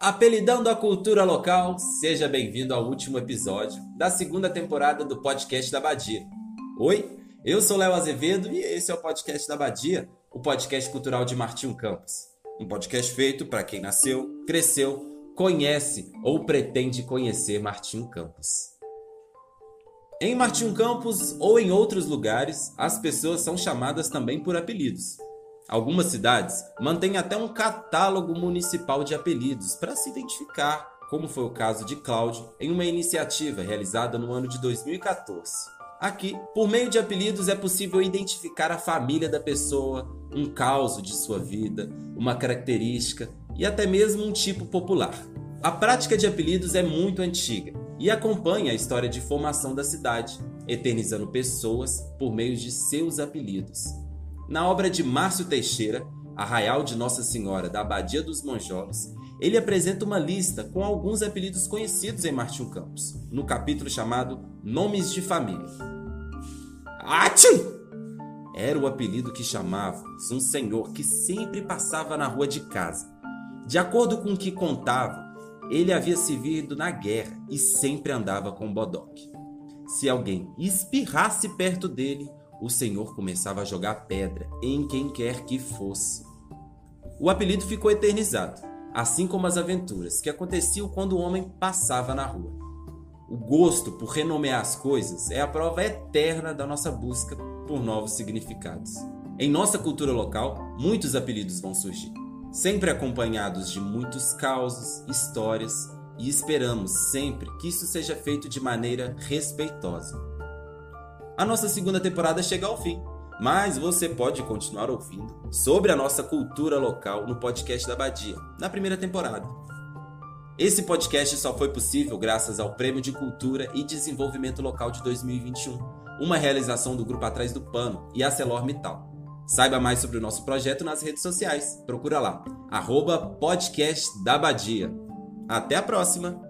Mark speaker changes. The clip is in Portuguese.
Speaker 1: Apelidando a cultura local, seja bem-vindo ao último episódio da segunda temporada do podcast da Badia. Oi, eu sou Léo Azevedo e esse é o podcast da Badia, o podcast cultural de Martinho Campos. Um podcast feito para quem nasceu, cresceu, conhece ou pretende conhecer Martinho Campos. Em Martinho Campos ou em outros lugares, as pessoas são chamadas também por apelidos. Algumas cidades mantêm até um catálogo municipal de apelidos para se identificar, como foi o caso de Cláudio em uma iniciativa realizada no ano de 2014. Aqui, por meio de apelidos, é possível identificar a família da pessoa, um caos de sua vida, uma característica e até mesmo um tipo popular. A prática de apelidos é muito antiga e acompanha a história de formação da cidade, eternizando pessoas por meio de seus apelidos. Na obra de Márcio Teixeira, Arraial de Nossa Senhora da Abadia dos Monjolos, ele apresenta uma lista com alguns apelidos conhecidos em Martinho Campos, no capítulo chamado Nomes de Família. Atchim! Era o apelido que chamávamos um senhor que sempre passava na rua de casa. De acordo com o que contava, ele havia servido na guerra e sempre andava com bodoque. Se alguém espirrasse perto dele, o Senhor começava a jogar pedra em quem quer que fosse. O apelido ficou eternizado, assim como as aventuras que aconteciam quando o homem passava na rua. O gosto por renomear as coisas é a prova eterna da nossa busca por novos significados. Em nossa cultura local, muitos apelidos vão surgir, sempre acompanhados de muitos causos, histórias, e esperamos sempre que isso seja feito de maneira respeitosa a nossa segunda temporada chega ao fim. Mas você pode continuar ouvindo sobre a nossa cultura local no podcast da Badia, na primeira temporada. Esse podcast só foi possível graças ao Prêmio de Cultura e Desenvolvimento Local de 2021, uma realização do Grupo Atrás do Pano e a Metal. Saiba mais sobre o nosso projeto nas redes sociais. Procura lá, arroba podcast da Badia. Até a próxima!